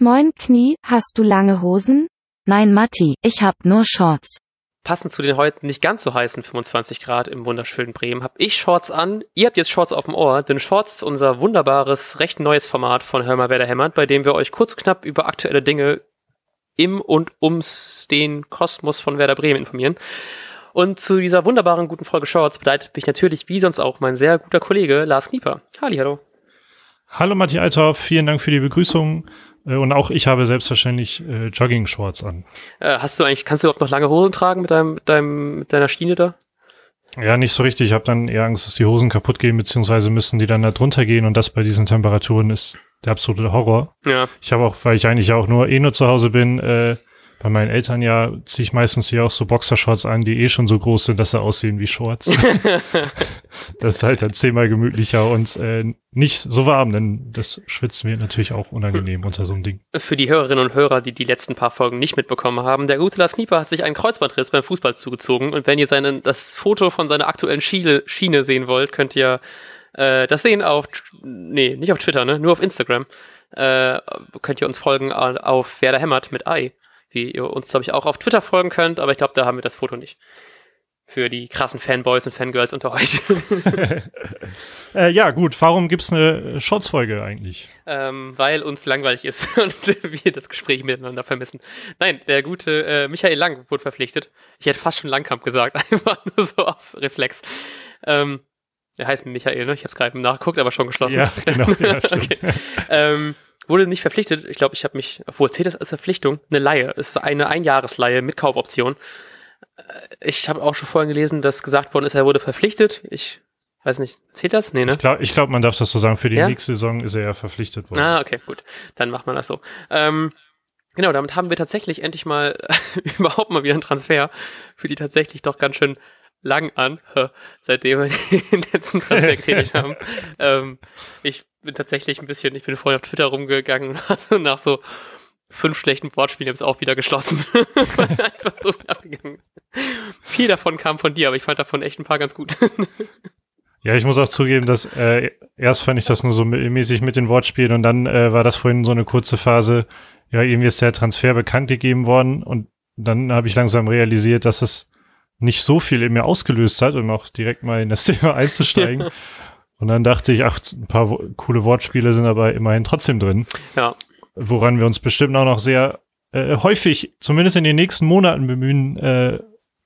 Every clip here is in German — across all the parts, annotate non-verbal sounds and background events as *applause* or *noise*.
Moin Knie, hast du lange Hosen? Nein, Matti, ich hab nur Shorts. Passend zu den heute nicht ganz so heißen 25 Grad im wunderschönen Bremen habe ich Shorts an. Ihr habt jetzt Shorts auf dem Ohr, denn Shorts ist unser wunderbares, recht neues Format von Hör mal, wer da hämmert, bei dem wir euch kurz knapp über aktuelle Dinge im und ums den Kosmos von Werder Bremen informieren. Und zu dieser wunderbaren guten Folge Shorts begleitet mich natürlich wie sonst auch mein sehr guter Kollege Lars Knieper. Halli, hallo. Hallo Matti Althoff, vielen Dank für die Begrüßung. Äh, und auch ich habe selbstverständlich äh, Jogging-Shorts an. Äh, hast du eigentlich, kannst du überhaupt noch lange Hosen tragen mit deinem, mit deinem, mit deiner Schiene da? Ja, nicht so richtig. Ich habe dann eher Angst, dass die Hosen kaputt gehen, beziehungsweise müssen die dann da drunter gehen und das bei diesen Temperaturen ist der absolute Horror. Ja. Ich habe auch, weil ich eigentlich auch nur eh nur zu Hause bin, äh, bei meinen Eltern ja ziehe ich meistens hier auch so Boxershorts an, die eh schon so groß sind, dass sie aussehen wie Shorts. *laughs* das ist halt dann zehnmal gemütlicher und äh, nicht so warm, denn das schwitzen wir natürlich auch unangenehm unter so einem Ding. Für die Hörerinnen und Hörer, die die letzten paar Folgen nicht mitbekommen haben, der gute Lars Knieper hat sich einen Kreuzbandriss beim Fußball zugezogen und wenn ihr seinen, das Foto von seiner aktuellen Schiene, Schiene sehen wollt, könnt ihr äh, das sehen auf, nee, nicht auf Twitter, ne, nur auf Instagram. Äh, könnt ihr uns folgen auf Werder Hämmert mit Ei wie ihr uns, glaube ich, auch auf Twitter folgen könnt, aber ich glaube, da haben wir das Foto nicht. Für die krassen Fanboys und Fangirls unter euch. *laughs* äh, ja, gut. Warum gibt's eine Shorts-Folge eigentlich? Ähm, weil uns langweilig ist *laughs* und wir das Gespräch miteinander vermissen. Nein, der gute äh, Michael Lang wurde verpflichtet. Ich hätte fast schon Langkamp gesagt, *laughs* einfach nur so aus Reflex. Ähm, der heißt Michael, ne? Ich habe es gerade nachgeguckt, aber schon geschlossen. Ja, genau. Ja, stimmt. okay. ähm, wurde nicht verpflichtet. Ich glaube, ich habe mich, obwohl zählt das als Verpflichtung, eine Laie. Es ist eine Einjahresleihe mit Kaufoption. Äh, ich habe auch schon vorhin gelesen, dass gesagt worden ist, er wurde verpflichtet. Ich weiß nicht, zählt das? Nee, ne? Ich glaube, glaub, man darf das so sagen. Für die Ja? nächste Saison ist er ja verpflichtet worden. Ah, okay, gut. Dann macht man das so. Ähm, genau, damit haben wir tatsächlich endlich mal *laughs* überhaupt mal wieder einen Transfer für die tatsächlich doch ganz schön lang an, *laughs* seitdem wir *laughs* den letzten Transfer getätigt haben. Ähm, ich bin tatsächlich ein bisschen, ich bin vorhin auf Twitter rumgegangen und *laughs* also nach so fünf schlechten Wortspielen habe ich es auch wieder geschlossen. *laughs* Weil einfach so abgegangen ist. Viel davon kam von dir, aber ich fand davon echt ein paar ganz gut. *laughs* Ja, ich muss auch zugeben, dass äh, erst fand ich das nur so mäßig mit den Wortspielen und dann äh, war das vorhin so eine kurze Phase, ja, irgendwie ist der Transfer bekannt gegeben worden und dann habe ich langsam realisiert, dass es nicht so viel in mir ausgelöst hat, um auch direkt mal in das Thema einzusteigen. Und dann dachte ich, ach, ein paar wo coole Wortspiele sind aber immerhin trotzdem drin. Ja. Woran wir uns bestimmt auch noch sehr äh, häufig, zumindest in den nächsten Monaten bemühen äh,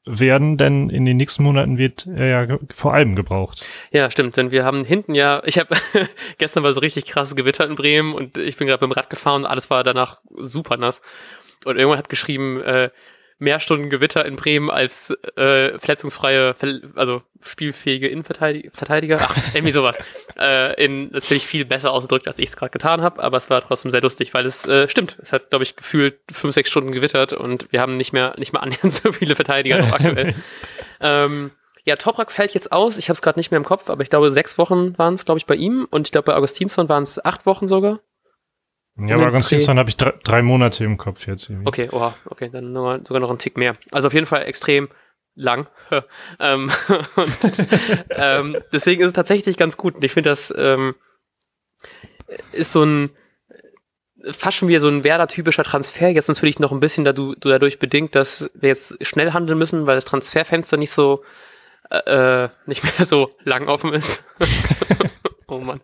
werden, denn in den nächsten Monaten wird er ja vor allem gebraucht. Ja, stimmt, denn wir haben hinten ja, ich habe *laughs* gestern war so richtig krasses Gewitter in Bremen und ich bin gerade mit dem Rad gefahren und alles war danach super nass. Und irgendwann hat geschrieben, äh, mehr Stunden Gewitter in Bremen als äh, verletzungsfreie, verl- also spielfähige Innenverteidiger. Ach, irgendwie sowas. *laughs* äh, in natürlich viel besser ausgedrückt, als ich es gerade getan habe, aber es war trotzdem sehr lustig, weil es äh, stimmt. Es hat, glaube ich, gefühlt fünf, sechs Stunden gewittert und wir haben nicht mehr, nicht mehr annähernd *laughs* so viele Verteidiger noch aktuell. *laughs* ähm, ja, Toprak fällt jetzt aus. Ich habe es gerade nicht mehr im Kopf, aber ich glaube, sechs Wochen waren es, glaube ich, bei ihm. Und ich glaube, bei Augustinsson waren es acht Wochen sogar. Ja, aber ganz Simpson habe ich drei, drei Monate im Kopf jetzt. Irgendwie. Okay, oha, okay, dann mal, sogar noch ein Tick mehr. Also auf jeden Fall extrem lang. *laughs* ähm, *laughs* und, ähm, deswegen ist es tatsächlich ganz gut. Und ich finde, das ähm, ist so ein fast schon wieder so ein Werder-typischer Transfer. Jetzt natürlich noch ein bisschen dadu- dadurch bedingt, dass wir jetzt schnell handeln müssen, weil das Transferfenster nicht so äh, nicht mehr so lang offen ist. *laughs* oh Mann.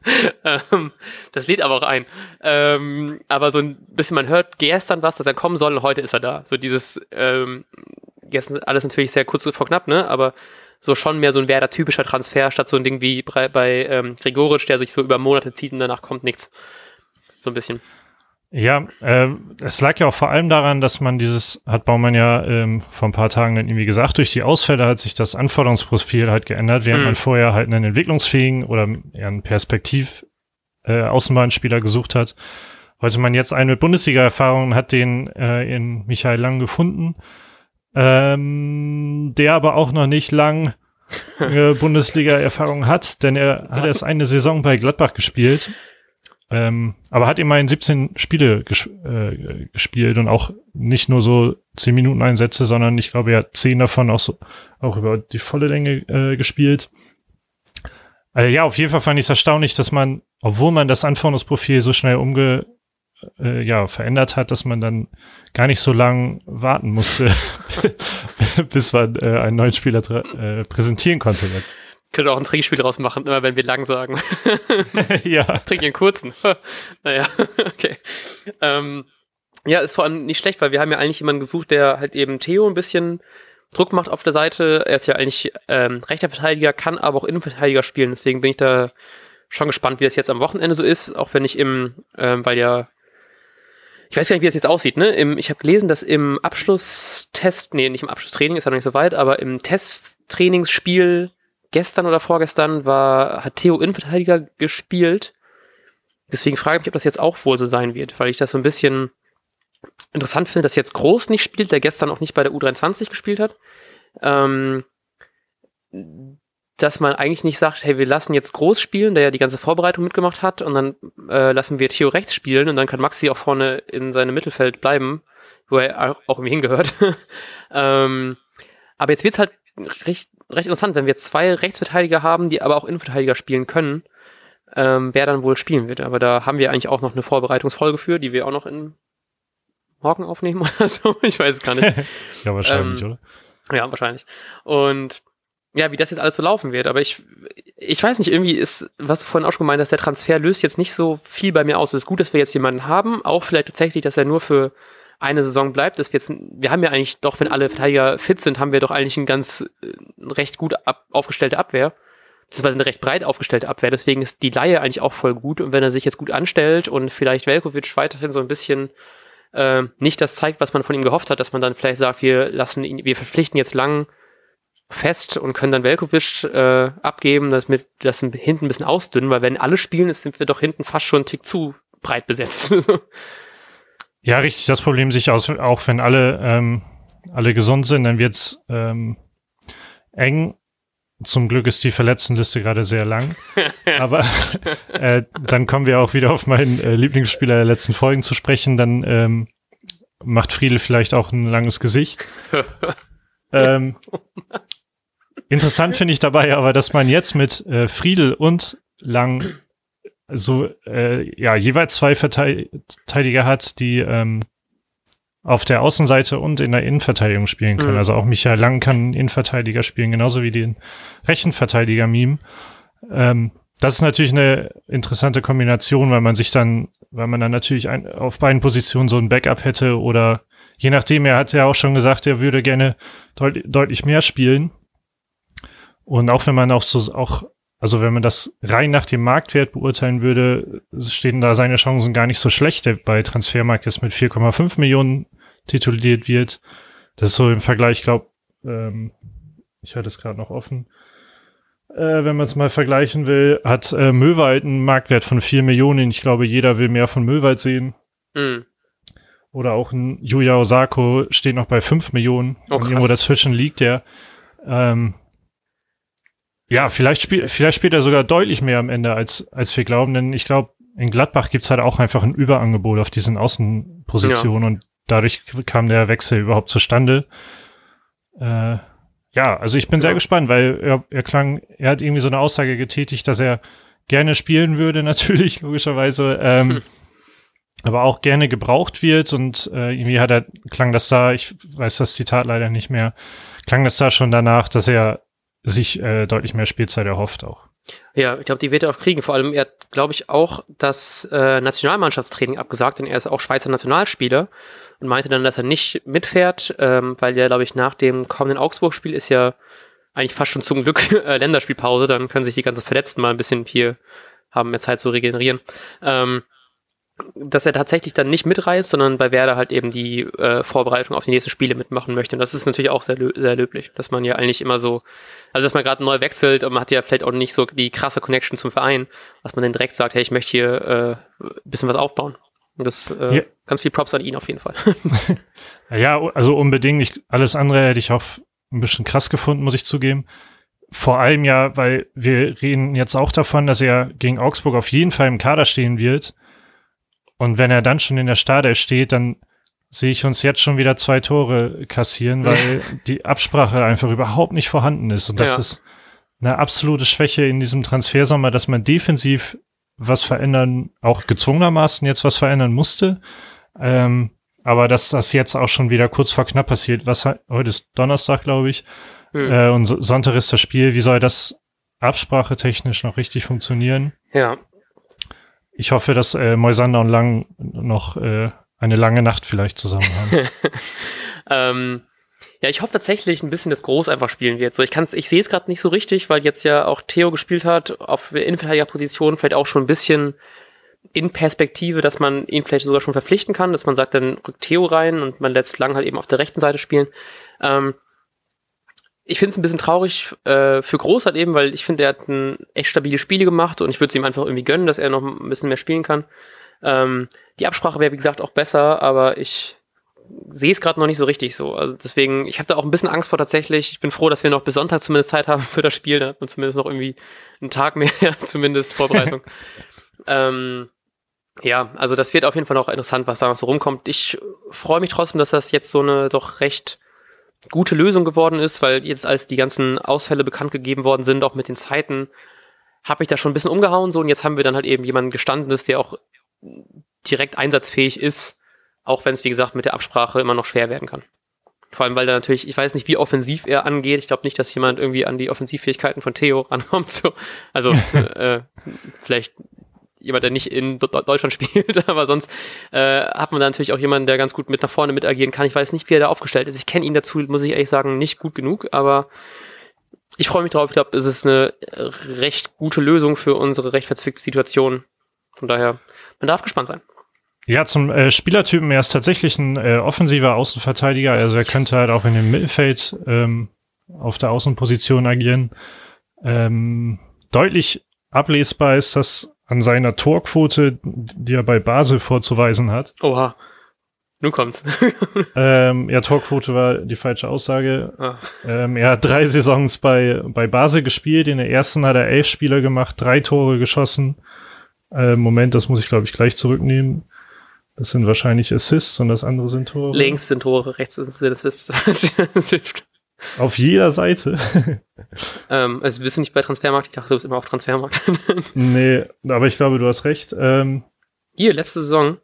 Das lädt aber auch ein. Ähm, aber so ein bisschen, man hört gestern was, dass er kommen soll und heute ist er da. So dieses, ähm, gestern alles natürlich sehr kurz vor knapp, ne? Aber so schon mehr so ein Werder-typischer Transfer, statt so ein Ding wie bei, bei ähm, Gregoritsch, der sich so über Monate zieht und danach kommt nichts. So ein bisschen. Ja, äh, es lag ja auch vor allem daran, dass man dieses, hat Baumann ja ähm, vor ein paar Tagen dann irgendwie gesagt, durch die Ausfälle hat sich das Anforderungsprofil halt geändert, während Mhm. man vorher halt einen entwicklungsfähigen oder eher einen Perspektiv äh, Außenbahnspieler gesucht hat. Wollte man jetzt einen mit Bundesliga-Erfahrung hat den äh, in Michael Lang gefunden, ähm, der aber auch noch nicht lang *laughs* äh, Bundesliga-Erfahrung hat, denn er hat erst eine Saison bei Gladbach gespielt. Ähm, aber hat immerhin 17 Spiele ges äh, gespielt und auch nicht nur so 10 Minuten Einsätze, sondern ich glaube, er hat 10 davon auch so auch über die volle Länge äh, gespielt. Also ja, auf jeden Fall fand ich es erstaunlich, dass man, obwohl man das Anforderungsprofil so schnell umge äh, ja, verändert hat, dass man dann gar nicht so lang warten musste, *laughs* bis man äh, einen neuen Spieler äh, präsentieren konnte jetzt. Könnte auch ein Trinkspiel draus machen, immer wenn wir lang sagen. *laughs* *laughs* ja. Trink einen kurzen. naja, okay. Ähm, ja, ist vor allem nicht schlecht, weil wir haben ja eigentlich jemanden gesucht, der halt eben Theo ein bisschen Druck macht auf der Seite. Er ist ja eigentlich ähm, rechter Verteidiger, kann aber auch Innenverteidiger spielen. Deswegen bin ich da schon gespannt, wie das jetzt am Wochenende so ist. Auch wenn ich im, ähm, weil ja, ich weiß gar nicht, wie das jetzt aussieht. Ne? Im, ich habe gelesen, dass im Abschlusstest, nee, nicht im Abschlusstraining, ist ja noch nicht so weit, aber im Testtrainingsspiel gestern oder vorgestern war, hat Theo Innenverteidiger gespielt. Deswegen frage ich mich, ob das jetzt auch wohl so sein wird, weil ich das so ein bisschen interessant finde, dass jetzt Groß nicht spielt, der gestern auch nicht bei der U23 gespielt hat. Ähm, dass man eigentlich nicht sagt, hey, wir lassen jetzt Groß spielen, der ja die ganze Vorbereitung mitgemacht hat, und dann äh, lassen wir Theo rechts spielen und dann kann Maxi auch vorne in seinem Mittelfeld bleiben, wo er auch irgendwie hingehört. *laughs* ähm, aber jetzt wird's halt recht, recht interessant, wenn wir zwei Rechtsverteidiger haben, die aber auch Innenverteidiger spielen können, ähm, wer dann wohl spielen wird. Aber da haben wir eigentlich auch noch eine Vorbereitungsfolge für, die wir auch noch in morgen aufnehmen *laughs* oder so. Ich weiß es gar nicht. *laughs* ja, wahrscheinlich, ähm, oder? Ja, wahrscheinlich. Und ja, wie das jetzt alles so laufen wird. Aber ich, ich weiß nicht, irgendwie ist, was du vorhin auch schon gemeint hast, der Transfer löst jetzt nicht so viel bei mir aus. Es ist gut, dass wir jetzt jemanden haben, auch vielleicht tatsächlich, dass er nur für eine Saison bleibt, dass wir jetzt, wir haben ja eigentlich doch, wenn alle Verteidiger fit sind, haben wir doch eigentlich ein ganz äh, recht gut ab, aufgestellte Abwehr. Beziehungsweise eine recht breit aufgestellte Abwehr. Deswegen ist die Laie eigentlich auch voll gut. Und wenn er sich jetzt gut anstellt und vielleicht Velkovic weiterhin so ein bisschen äh, nicht das zeigt, was man von ihm gehofft hat, dass man dann vielleicht sagt, wir lassen ihn, wir verpflichten jetzt lang fest und können dann Velkovic äh, abgeben, dass wir das hinten ein bisschen ausdünnen, weil wenn alle spielen, sind wir doch hinten fast schon einen Tick zu breit besetzt. *laughs* ja, richtig. Das Problem sich aus, auch wenn alle, ähm, alle gesund sind, dann wird's ähm, eng. Zum Glück ist die Verletztenliste gerade sehr lang. *laughs* Aber äh, dann kommen wir auch wieder auf meinen äh, Lieblingsspieler der letzten Folgen zu sprechen. Dann ähm, macht Friedel vielleicht auch ein langes Gesicht. *laughs* ähm, interessant finde ich dabei aber, dass man jetzt mit äh, Friedel und Lang so äh, ja jeweils zwei Verteidiger hat, die ähm, auf der Außenseite und in der Innenverteidigung spielen können. Mhm. Also auch Michael Lang kann Innenverteidiger spielen, genauso wie den rechten Verteidiger Meme. Ähm, das ist natürlich eine interessante Kombination, weil man sich dann, weil man dann natürlich ein, auf beiden Positionen so ein Backup hätte oder je nachdem, er hat ja auch schon gesagt, er würde gerne deut deutlich mehr spielen. Und auch wenn man auch so, auch, also wenn man das rein nach dem Marktwert beurteilen würde, stehen da seine Chancen gar nicht so schlecht. Der bei Transfermarkt jetzt mit 4,5 Millionen tituliert wird. Das ist so im Vergleich, glaube ähm, ich hatte es gerade noch offen. Äh, wenn man es mal vergleichen will, hat äh, Möwald einen Marktwert von 4 Millionen. Ich glaube, jeder will mehr von Möwald sehen. Mhm. Oder auch ein Yuya Osako steht noch bei 5 Millionen. Oh, und irgendwo dazwischen liegt der. Ähm, ja, vielleicht, spiel, vielleicht spielt er sogar deutlich mehr am Ende, als, als wir glauben, denn ich glaube, in Gladbach gibt's halt auch einfach ein Überangebot auf diesen Außenpositionen ja. und dadurch kam der Wechsel überhaupt zustande. Äh, ja, also ich bin sehr gespannt, weil er, er klang, er hat irgendwie so eine Aussage getätigt, dass er gerne spielen würde, *laughs* natürlich, logischerweise, ähm, hm. aber auch gerne gebraucht wird und äh, irgendwie hat er, klang das da, ich weiß das Zitat leider nicht mehr, klang das da schon danach, dass er sich äh, deutlich mehr Spielzeit erhofft auch. Ja, ich glaube, die wird er auch kriegen. Vor allem, er hat, glaube ich, auch das äh, Nationalmannschaftstraining abgesagt, denn er ist auch Schweizer Nationalspieler und meinte dann, dass er nicht mitfährt, ähm, weil ja, glaube ich, nach dem kommenden Augsburg-Spiel ist ja eigentlich fast schon zum Glück äh, Länderspielpause. Dann können sich die ganzen Verletzten mal ein bisschen hier haben mehr Zeit zu regenerieren. Ähm, dass er tatsächlich dann nicht mitreist, sondern bei Werder halt eben die äh, Vorbereitung auf die nächsten Spiele mitmachen möchte. Und das ist natürlich auch sehr, sehr löblich, dass man ja eigentlich immer so, also dass man gerade neu wechselt und man hat ja vielleicht auch nicht so die krasse Connection zum Verein, dass man dann direkt sagt, hey, ich möchte hier äh, bisschen was aufbauen. Und das äh, ja. ganz viel Props an ihn auf jeden Fall. *laughs* ja, also unbedingt. Ich, alles andere hätte ich auch ein bisschen krass gefunden, muss ich zugeben. Vor allem ja, weil wir reden jetzt auch davon, dass er gegen Augsburg auf jeden Fall im Kader stehen wird. Und wenn er dann schon in der Stade steht, dann sehe ich uns jetzt schon wieder zwei Tore kassieren, weil *laughs* die Absprache einfach überhaupt nicht vorhanden ist. Und das ja. ist eine absolute Schwäche in diesem Transfersommer, dass man defensiv was verändern, auch gezwungenermaßen jetzt was verändern musste. Ähm, aber dass das jetzt auch schon wieder kurz vor knapp passiert, was heute ist Donnerstag, glaube ich, hm. äh, und Sonntag ist das Spiel, wie soll das absprachetechnisch noch richtig funktionieren? Ja. Ich hoffe, dass äh, Moisander und Lang noch äh, eine lange Nacht vielleicht zusammen haben. *laughs* ähm, ja, ich hoffe tatsächlich ein bisschen, dass Groß einfach spielen wird. So, ich kann's, ich sehe es gerade nicht so richtig, weil jetzt ja auch Theo gespielt hat, auf Innenverteidigerposition vielleicht auch schon ein bisschen in Perspektive, dass man ihn vielleicht sogar schon verpflichten kann, dass man sagt, dann rückt Theo rein und man lässt Lang halt eben auf der rechten Seite spielen. Ähm, ich finde es ein bisschen traurig äh, für Groß halt eben, weil ich finde, er hat ein echt stabile Spiele gemacht und ich würde es ihm einfach irgendwie gönnen, dass er noch ein bisschen mehr spielen kann. Ähm, die Absprache wäre, wie gesagt, auch besser, aber ich sehe es gerade noch nicht so richtig so. Also deswegen, ich habe da auch ein bisschen Angst vor tatsächlich. Ich bin froh, dass wir noch bis Sonntag zumindest Zeit haben für das Spiel. Da hat man zumindest noch irgendwie einen Tag mehr, *laughs* zumindest Vorbereitung. *laughs* ähm, ja, also das wird auf jeden Fall noch interessant, was da noch so rumkommt. Ich freue mich trotzdem, dass das jetzt so eine doch recht gute Lösung geworden ist, weil jetzt als die ganzen Ausfälle bekannt gegeben worden sind, auch mit den Zeiten, habe ich da schon ein bisschen umgehauen so und jetzt haben wir dann halt eben jemanden gestandenes, der auch direkt einsatzfähig ist, auch wenn es wie gesagt mit der Absprache immer noch schwer werden kann. Vor allem, weil da natürlich, ich weiß nicht, wie offensiv er angeht. Ich glaube nicht, dass jemand irgendwie an die Offensivfähigkeiten von Theo *laughs* rankommt. So. Also *laughs* äh, vielleicht jemand, der nicht in Deutschland *laughs* spielt, aber sonst äh, hat man da natürlich auch jemanden, der ganz gut mit nach vorne mit agieren kann. Ich weiß nicht, wie er da aufgestellt ist. Ich kenne ihn dazu, muss ich ehrlich sagen, nicht gut genug, aber ich freue mich drauf. Ich glaube, es ist eine recht gute Lösung für unsere recht verzwickte Situation. Von daher, man darf gespannt sein. Ja, zum äh, Spielertypen, er ist tatsächlich ein äh, offensiver Außenverteidiger, also er yes. könnte halt auch in dem Mittelfeld ähm, auf der Außenposition agieren. Ähm, deutlich ablesbar ist das an seiner Torquote, die er bei Basel vorzuweisen hat. Oha. Nun kommt's. *laughs* ähm, ja, Torquote war die falsche Aussage. Ah. Ähm, er hat drei Saisons bei, bei Basel gespielt. In der ersten hat er elf Spieler gemacht, drei Tore geschossen. Äh, Moment, das muss ich, glaube ich, gleich zurücknehmen. Das sind wahrscheinlich Assists und das andere sind Tore. Links sind Tore, rechts sind Assists. *laughs* Auf jeder Seite. Ähm, also bist du nicht bei Transfermarkt? Ich dachte, du bist immer auf Transfermarkt. *laughs* nee, aber ich glaube, du hast recht. Ähm, Hier, letzte Saison.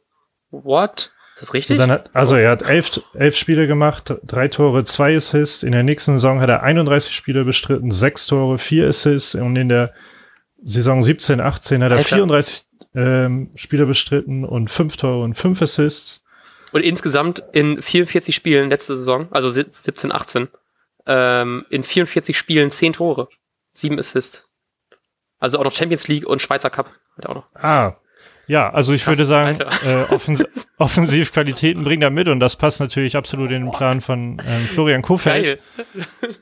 What? Ist das richtig? So hat, also er hat elf, elf Spiele gemacht, drei Tore, zwei Assists. In der nächsten Saison hat er 31 Spiele bestritten, sechs Tore, vier Assists. Und in der Saison 17, 18 hat er Alter. 34 ähm, Spiele bestritten und fünf Tore und fünf Assists. Und insgesamt in 44 Spielen letzte Saison, also 17, 18, ähm, in 44 Spielen 10 Tore, 7 Assists. Also auch noch Champions League und Schweizer Cup hat er auch noch. Ah, ja, also ich Krass, würde sagen, äh, Offens *laughs* Offensivqualitäten bringt er mit und das passt natürlich absolut in den Plan von ähm, Florian Kofeld. Geil.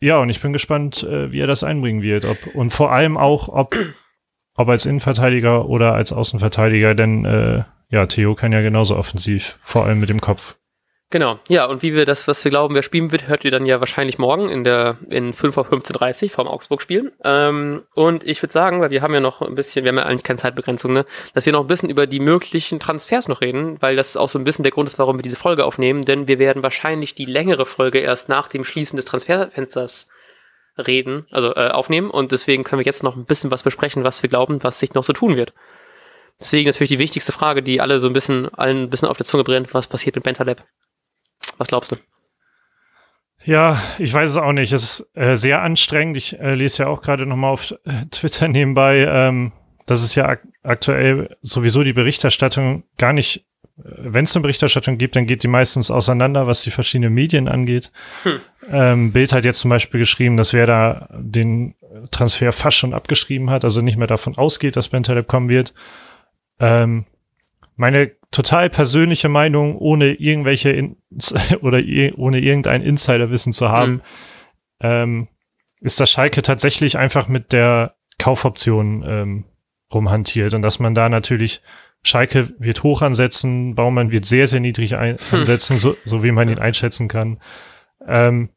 Ja, und ich bin gespannt, äh, wie er das einbringen wird. Ob, und vor allem auch, ob, ob als Innenverteidiger oder als Außenverteidiger, denn äh, ja, Theo kann ja genauso offensiv, vor allem mit dem Kopf. Genau, ja, und wie wir das, was wir glauben, wer spielen wird, hört ihr dann ja wahrscheinlich morgen in der in 5 auf 15.30 vom Augsburg-Spiel. Ähm, und ich würde sagen, weil wir haben ja noch ein bisschen, wir haben ja eigentlich keine Zeitbegrenzung, ne, dass wir noch ein bisschen über die möglichen Transfers noch reden, weil das auch so ein bisschen der Grund ist, warum wir diese Folge aufnehmen, denn wir werden wahrscheinlich die längere Folge erst nach dem Schließen des Transferfensters reden, also äh, aufnehmen und deswegen können wir jetzt noch ein bisschen was besprechen, was wir glauben, was sich noch so tun wird. Deswegen natürlich die wichtigste Frage, die alle so ein bisschen, allen ein bisschen auf der Zunge brennt, was passiert mit Bentaleb? Was glaubst du? Ja, ich weiß es auch nicht. Es ist äh, sehr anstrengend. Ich äh, lese ja auch gerade nochmal auf äh, Twitter nebenbei, ähm, dass es ja ak aktuell sowieso die Berichterstattung gar nicht, äh, wenn es eine Berichterstattung gibt, dann geht die meistens auseinander, was die verschiedenen Medien angeht. Hm. Ähm, Bild hat jetzt zum Beispiel geschrieben, dass wer da den Transfer fast schon abgeschrieben hat, also nicht mehr davon ausgeht, dass Bentaleb kommen wird. Ähm, meine total persönliche Meinung, ohne irgendwelche In *laughs* oder ohne irgendein Insiderwissen zu haben, mhm. ähm, ist das Schalke tatsächlich einfach mit der Kaufoption ähm, rumhantiert und dass man da natürlich Schalke wird hoch ansetzen, Baumann wird sehr, sehr niedrig ein ansetzen, so, so wie man ihn einschätzen kann. Ähm,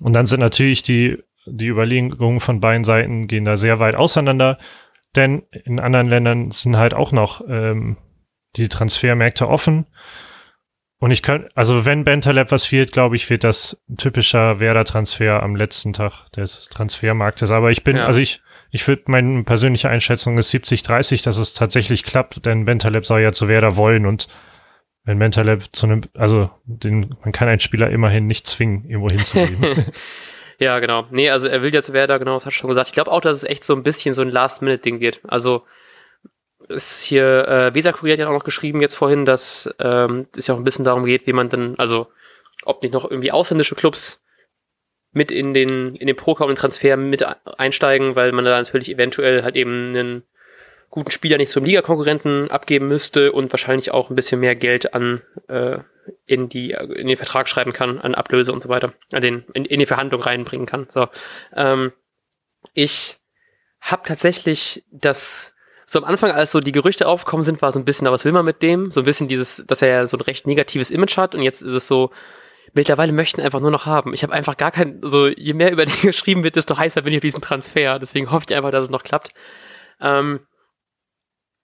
und dann sind natürlich die, die Überlegungen von beiden Seiten gehen da sehr weit auseinander, denn in anderen Ländern sind halt auch noch ähm, die Transfermärkte offen. Und ich kann, also wenn Bentaleb was fehlt, glaube ich, wird das ein typischer Werder-Transfer am letzten Tag des Transfermarktes. Aber ich bin, ja. also ich, ich würde, meine persönliche Einschätzung ist 70-30, dass es tatsächlich klappt, denn Bentaleb soll ja zu Werder wollen und wenn Bentaleb zu einem, also den, man kann einen Spieler immerhin nicht zwingen, irgendwo hinzugehen. *laughs* *laughs* ja, genau. Nee, also er will ja zu Werder, genau, das hast du schon gesagt. Ich glaube auch, dass es echt so ein bisschen so ein Last-Minute-Ding wird. Also ist hier, äh, Weser Kurier hat ja auch noch geschrieben jetzt vorhin, dass ähm, es ja auch ein bisschen darum geht, wie man dann, also ob nicht noch irgendwie ausländische Clubs mit in den, in den Poker und Transfer mit einsteigen, weil man da natürlich eventuell halt eben einen guten Spieler nicht zum Ligakonkurrenten abgeben müsste und wahrscheinlich auch ein bisschen mehr Geld an äh, in die in den Vertrag schreiben kann, an Ablöse und so weiter, an den in, in die Verhandlung reinbringen kann. So, ähm, ich habe tatsächlich das so am Anfang, als so die Gerüchte aufgekommen sind, war so ein bisschen, was will man mit dem? So ein bisschen dieses, dass er ja so ein recht negatives Image hat und jetzt ist es so, mittlerweile möchten einfach nur noch haben. Ich habe einfach gar kein, so je mehr über *laughs* den geschrieben wird, desto heißer bin ich auf diesen Transfer. Deswegen hoffe ich einfach, dass es noch klappt. Ähm,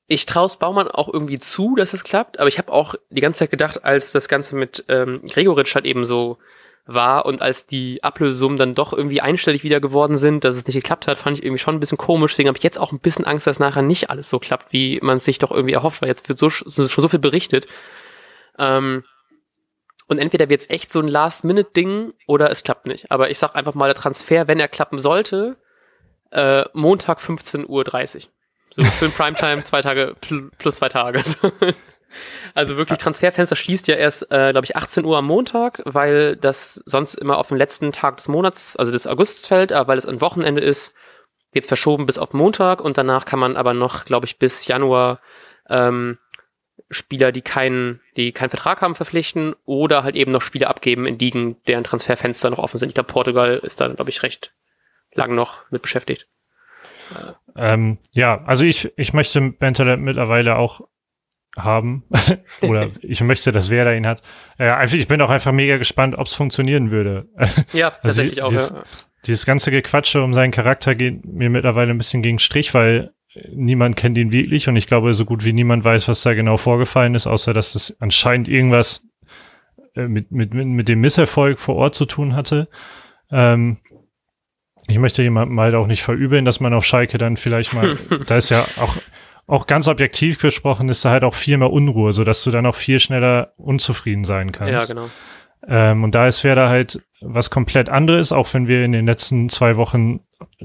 ich traue Baumann auch irgendwie zu, dass es klappt, aber ich habe auch die ganze Zeit gedacht, als das Ganze mit ähm, Gregoritsch halt eben so war und als die Ablösesummen dann doch irgendwie einstellig wieder geworden sind, dass es nicht geklappt hat, fand ich irgendwie schon ein bisschen komisch. Deswegen habe ich jetzt auch ein bisschen Angst, dass nachher nicht alles so klappt, wie man es sich doch irgendwie erhofft, weil jetzt wird so, schon so viel berichtet. Ähm, und entweder wird es echt so ein Last-Minute-Ding oder es klappt nicht. Aber ich sag einfach mal, der Transfer, wenn er klappen sollte, äh, Montag 15.30 Uhr. So schön Primetime, *laughs* zwei Tage plus zwei Tage. *laughs* Also wirklich, Transferfenster schließt ja erst, äh, glaube ich, 18 Uhr am Montag, weil das sonst immer auf den letzten Tag des Monats, also des Augusts fällt, aber weil es ein Wochenende ist, jetzt verschoben bis auf Montag und danach kann man aber noch, glaube ich, bis Januar ähm, Spieler, die keinen, die keinen Vertrag haben, verpflichten oder halt eben noch Spieler abgeben in Ligen, deren Transferfenster noch offen sind. Ich glaube, Portugal ist da, glaube ich, recht lang noch mit beschäftigt. Ähm, ja, also ich, ich möchte Bentaleb mittlerweile auch haben. *laughs* Oder ich möchte, dass wer da ihn hat. Äh, einfach, ich bin auch einfach mega gespannt, ob es funktionieren würde. *laughs* Ja, also tatsächlich auch. Dieses, ja. dieses ganze Gequatsche um seinen Charakter geht mir mittlerweile ein bisschen gegen Strich, weil niemand kennt ihn wirklich und ich glaube, so gut wie niemand weiß, was da genau vorgefallen ist, außer dass es anscheinend irgendwas äh, mit, mit, mit dem Misserfolg vor Ort zu tun hatte. Ähm, ich möchte jemandem halt auch nicht verübeln, dass man auf Schalke dann vielleicht mal, *laughs* da ist ja auch auch ganz objektiv gesprochen ist da halt auch viel mehr Unruhe, so dass du dann auch viel schneller unzufrieden sein kannst. Ja, genau. Ähm, und da ist Werder halt was komplett anderes, auch wenn wir in den letzten zwei Wochen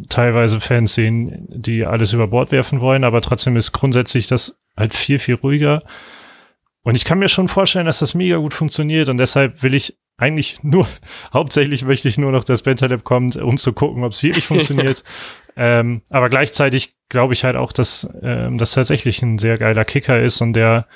teilweise Fans sehen, die alles über Bord werfen wollen, aber trotzdem ist grundsätzlich das halt viel, viel ruhiger. Und ich kann mir schon vorstellen, dass das mega gut funktioniert und deshalb will ich eigentlich nur, *laughs* hauptsächlich möchte ich nur noch, dass Bentaleb kommt, um zu gucken, ob es wirklich *laughs* funktioniert. Ähm, aber gleichzeitig glaube ich halt auch, dass ähm, das tatsächlich ein sehr geiler Kicker ist und der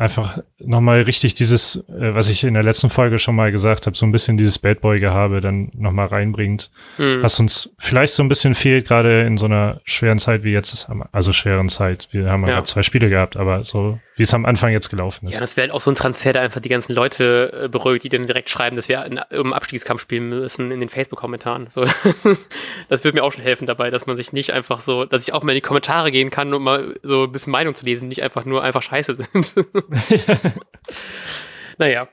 einfach nochmal richtig dieses, äh, was ich in der letzten Folge schon mal gesagt habe, so ein bisschen dieses Bad Boy-Gehabe dann nochmal reinbringt, mhm. was uns vielleicht so ein bisschen fehlt, gerade in so einer schweren Zeit wie jetzt, also schweren Zeit. Wir haben ja gerade zwei Spiele gehabt, aber so wie es am Anfang jetzt gelaufen ist. Ja, das wäre halt auch so ein Transfer, der einfach die ganzen Leute äh, beruhigt, die dann direkt schreiben, dass wir in, im Abstiegskampf spielen müssen in den Facebook-Kommentaren. So, *laughs* das würde mir auch schon helfen dabei, dass man sich nicht einfach so, dass ich auch mal in die Kommentare gehen kann, um mal so ein bisschen Meinung zu lesen, nicht einfach nur einfach scheiße sind. *laughs* naja.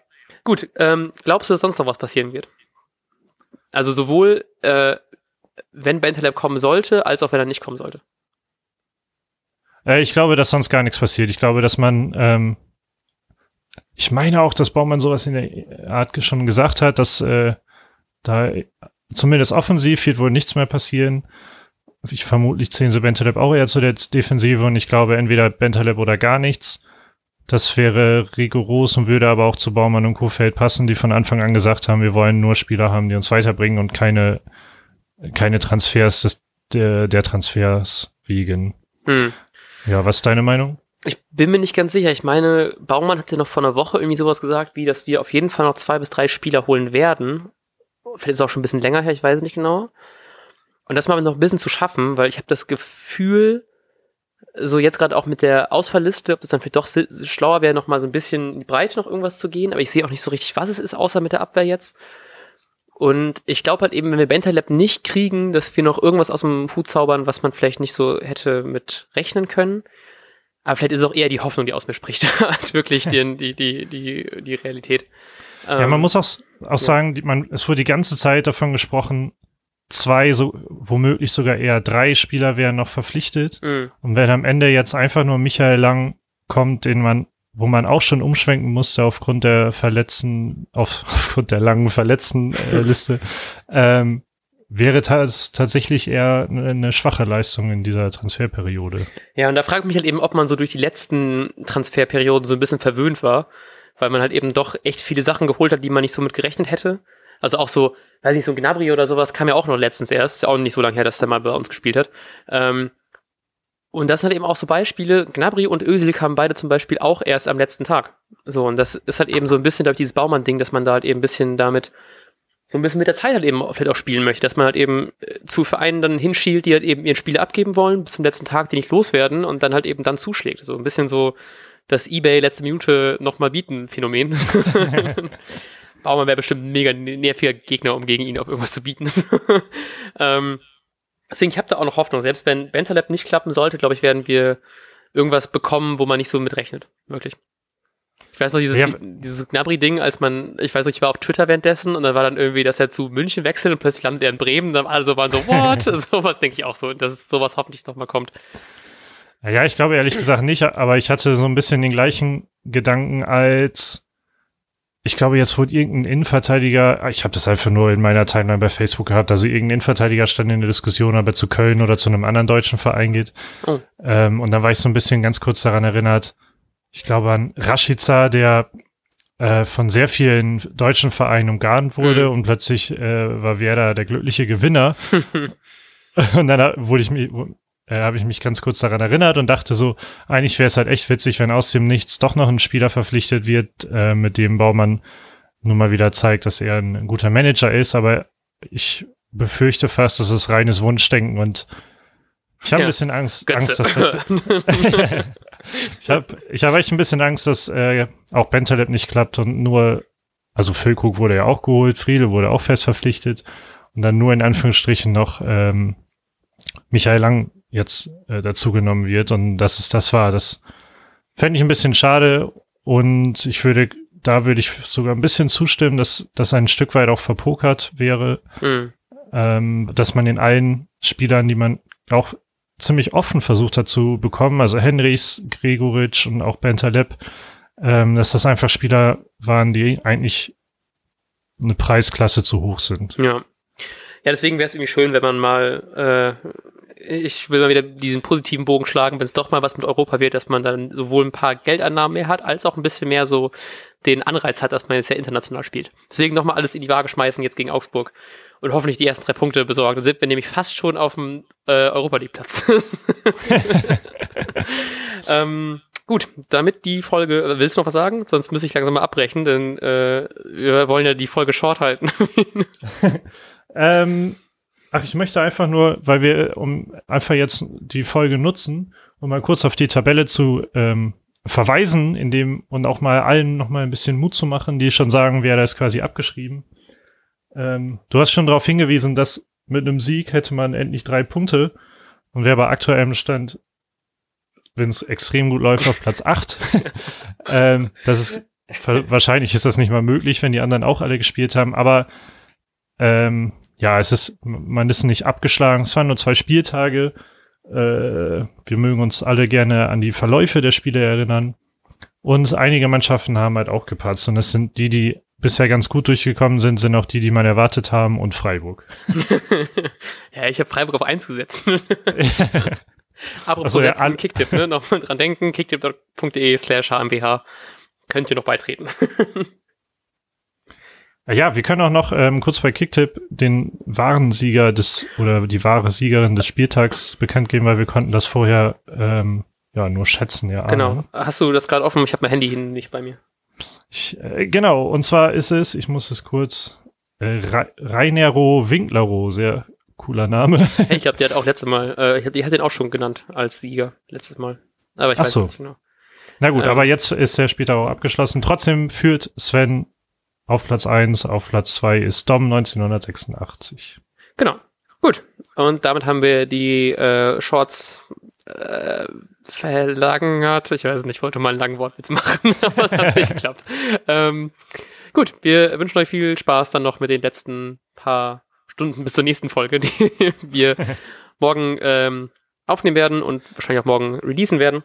Gut, ähm, glaubst du, dass sonst noch was passieren wird? Also sowohl, äh, wenn Bentaleb kommen sollte, als auch wenn er nicht kommen sollte. Äh, ich glaube, dass sonst gar nichts passiert. Ich glaube, dass man, ähm, ich meine auch, dass Baumann sowas in der Art schon gesagt hat, dass äh, da zumindest offensiv wird wohl nichts mehr passieren. Ich vermutlich zählen sie Bentaleb auch eher zu der Defensive und ich glaube entweder Bentaleb oder gar nichts. Das wäre rigoros und würde aber auch zu Baumann und Kofeld passen, die von Anfang an gesagt haben, wir wollen nur Spieler haben, die uns weiterbringen und keine, keine Transfers des, der, der Transfers wiegen. Hm. Ja, was ist deine Meinung? Ich bin mir nicht ganz sicher. Ich meine, Baumann hatte noch vor einer Woche irgendwie sowas gesagt, wie, dass wir auf jeden Fall noch zwei bis drei Spieler holen werden. Vielleicht ist es auch schon ein bisschen länger her, ich weiß nicht genau. Und das mal noch ein bisschen zu schaffen, weil ich habe das Gefühl, so jetzt gerade auch mit der Ausfallliste, ob das dann vielleicht doch schlauer wäre, noch mal so ein bisschen in die Breite noch irgendwas zu gehen, aber ich sehe auch nicht so richtig, was es ist, außer mit der Abwehr jetzt. Und ich glaube halt eben, wenn wir Bentaleb nicht kriegen, dass wir noch irgendwas aus dem Hut zaubern, was man vielleicht nicht so hätte mit rechnen können. Aber vielleicht ist es auch eher die Hoffnung, die aus mir spricht, *laughs* als wirklich die, die, die, die, die Realität. Ja, man ähm, muss auch, auch sagen, die, man, es wurde die ganze Zeit davon gesprochen, zwei, so womöglich sogar eher drei Spieler wären noch verpflichtet. Mhm. Und wenn am Ende jetzt einfach nur Michael Lang kommt, den man, wo man auch schon umschwenken musste aufgrund der verletzten, auf, *laughs* aufgrund der langen verletzten äh, *laughs* Liste, ähm, wäre das tatsächlich eher eine, eine schwache Leistung in dieser Transferperiode. Ja, und da fragt mich halt eben, ob man so durch die letzten Transferperioden so ein bisschen verwöhnt war, weil man halt eben doch echt viele Sachen geholt hat, die man nicht so mit gerechnet hätte. Also auch so, weiß nicht, so ein Gnabry oder sowas kam ja auch noch letztens erst. Ist ja auch nicht so lange her, dass der mal bei uns gespielt hat. Ähm, und das sind halt eben auch so Beispiele. Gnabry und Özil kamen beide zum Beispiel auch erst am letzten Tag. So, und das ist halt eben so ein bisschen, glaube ich, dieses Baumann-Ding, dass man da halt eben ein bisschen damit, so ein bisschen mit der Zeit halt eben vielleicht auch spielen möchte, dass man halt eben äh, zu Vereinen dann hinschielt, die halt eben ihren Spiele abgeben wollen, bis zum letzten Tag, die nicht loswerden und dann halt eben dann zuschlägt. So ein bisschen so das Ebay letzte Minute nochmal bieten Phänomen. *laughs* Baumann wäre bestimmt ein mega nerviger Gegner, um gegen ihn auf irgendwas zu bieten. *laughs* ähm, deswegen, ich habe da auch noch Hoffnung. Selbst wenn Bentaleb nicht klappen sollte, glaube ich, werden wir irgendwas bekommen, wo man nicht so mitrechnet. Wirklich. Ich weiß noch, dieses, Ja. die, dieses Gnabry-Ding, als man, ich weiß noch, ich war auf Twitter währenddessen und dann war dann irgendwie, dass er zu München wechselt und plötzlich landet er in Bremen, dann alle so waren so, what? *laughs* *laughs* sowas denke ich auch so, dass sowas hoffentlich nochmal kommt. Ja, ich glaube ehrlich gesagt nicht, aber ich hatte so ein bisschen den gleichen Gedanken als ich glaube, jetzt wurde irgendein Innenverteidiger, ich habe das einfach nur in meiner Timeline bei Facebook gehabt, also irgendein Innenverteidiger stand in der Diskussion, ob er zu Köln oder zu einem anderen deutschen Verein geht. Oh. Ähm, und dann war ich so ein bisschen ganz kurz daran erinnert, ich glaube an Rashica, der äh, von sehr vielen deutschen Vereinen umgarnt wurde Mhm. und plötzlich äh, war Werder der glückliche Gewinner. *laughs* und dann wurde ich mir, äh, habe ich mich ganz kurz daran erinnert und dachte so, eigentlich wäre es halt echt witzig, wenn aus dem Nichts doch noch ein Spieler verpflichtet wird, äh, mit dem Baumann nun mal wieder zeigt, dass er ein guter Manager ist, aber ich befürchte fast, dass es reines Wunschdenken und ich habe Ja. ein bisschen Angst, Götze. Angst, dass *laughs* ich habe ich hab echt ein bisschen Angst, dass äh, auch Bentaleb nicht klappt und nur, also Füllkrug wurde ja auch geholt, Friedel wurde auch fest verpflichtet und dann nur in Anführungsstrichen noch ähm, Michael Lang jetzt äh, dazugenommen wird und dass es das war, das fände ich ein bisschen schade und ich würde, da würde ich sogar ein bisschen zustimmen, dass das ein Stück weit auch verpokert wäre, Mhm. ähm, dass man in allen Spielern, die man auch ziemlich offen versucht hat zu bekommen, also Henrys, Gregoritsch und auch Bentaleb, ähm, dass das einfach Spieler waren, die eigentlich eine Preisklasse zu hoch sind. Ja. Ja, deswegen wäre es irgendwie schön, wenn man mal, äh, ich will mal wieder diesen positiven Bogen schlagen, wenn es doch mal was mit Europa wird, dass man dann sowohl ein paar Geldannahmen mehr hat, als auch ein bisschen mehr so den Anreiz hat, dass man jetzt ja international spielt. Deswegen nochmal alles in die Waage schmeißen jetzt gegen Augsburg und hoffentlich die ersten drei Punkte besorgen. Dann sind wir nämlich fast schon auf dem äh, Europa League Platz. *laughs* *laughs* ähm, gut, damit die Folge, willst du noch was sagen? Sonst muss ich langsam mal abbrechen, denn äh, wir wollen ja die Folge short halten. *laughs* Ähm, ach, ich möchte einfach nur, weil wir um einfach jetzt die Folge nutzen, um mal kurz auf die Tabelle zu ähm, verweisen, in dem und auch mal allen noch mal ein bisschen Mut zu machen, die schon sagen, wer da ist quasi abgeschrieben. Ähm, du hast schon darauf hingewiesen, dass mit einem Sieg hätte man endlich drei Punkte und wer bei aktuellem Stand, wenn es extrem gut läuft, auf Platz acht. *laughs* ähm, das ist wahrscheinlich ist das nicht mal möglich, wenn die anderen auch alle gespielt haben, aber ähm, ja, es ist, man ist nicht abgeschlagen. Es waren nur zwei Spieltage. Äh, wir mögen uns alle gerne an die Verläufe der Spiele erinnern. Und einige Mannschaften haben halt auch gepatzt. Und das sind die, die bisher ganz gut durchgekommen sind, sind auch die, die man erwartet haben und Freiburg. *laughs* ja, ich habe Freiburg auf 1 gesetzt. *laughs* Apropos Ach so, ja, setzen, Kicktipp, ne? Noch mal dran denken, kicktipp.de slash hmwh. Könnt ihr noch beitreten. *laughs* Ja, wir können auch noch ähm, kurz bei Kicktipp den wahren Sieger des oder die wahre Siegerin des Spieltags bekannt geben, weil wir konnten das vorher ähm, ja nur schätzen, ja. genau. ahnen. Hast du das gerade offen? Ich habe mein Handy hin nicht bei mir. Ich, äh, genau, und zwar ist es, ich muss es kurz, äh, Rainero Winklero, sehr cooler Name. *laughs* Ich glaube, der hat auch letztes Mal, äh, ich hab, die hat den auch schon genannt als Sieger letztes Mal. Aber ich Ach weiß so. nicht genau. Na gut, Ähm. aber jetzt ist der Spieltag auch abgeschlossen. Trotzdem führt Sven auf Platz 1, auf Platz 2 ist Dom 1986. Genau. Gut. Und damit haben wir die äh, Shorts äh, verlagert. Ich weiß nicht, ich wollte mal einen langen Wortwitz machen, *laughs* aber es hat nicht geklappt. Ähm, gut, wir wünschen euch viel Spaß dann noch mit den letzten paar Stunden bis zur nächsten Folge, die *laughs* wir morgen ähm, aufnehmen werden und wahrscheinlich auch morgen releasen werden.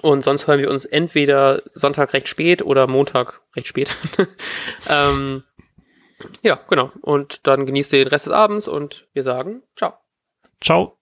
Und sonst hören wir uns entweder Sonntag recht spät oder Montag recht spät. *laughs* ähm, ja, genau. Und dann genießt ihr den Rest des Abends und wir sagen ciao. Ciao.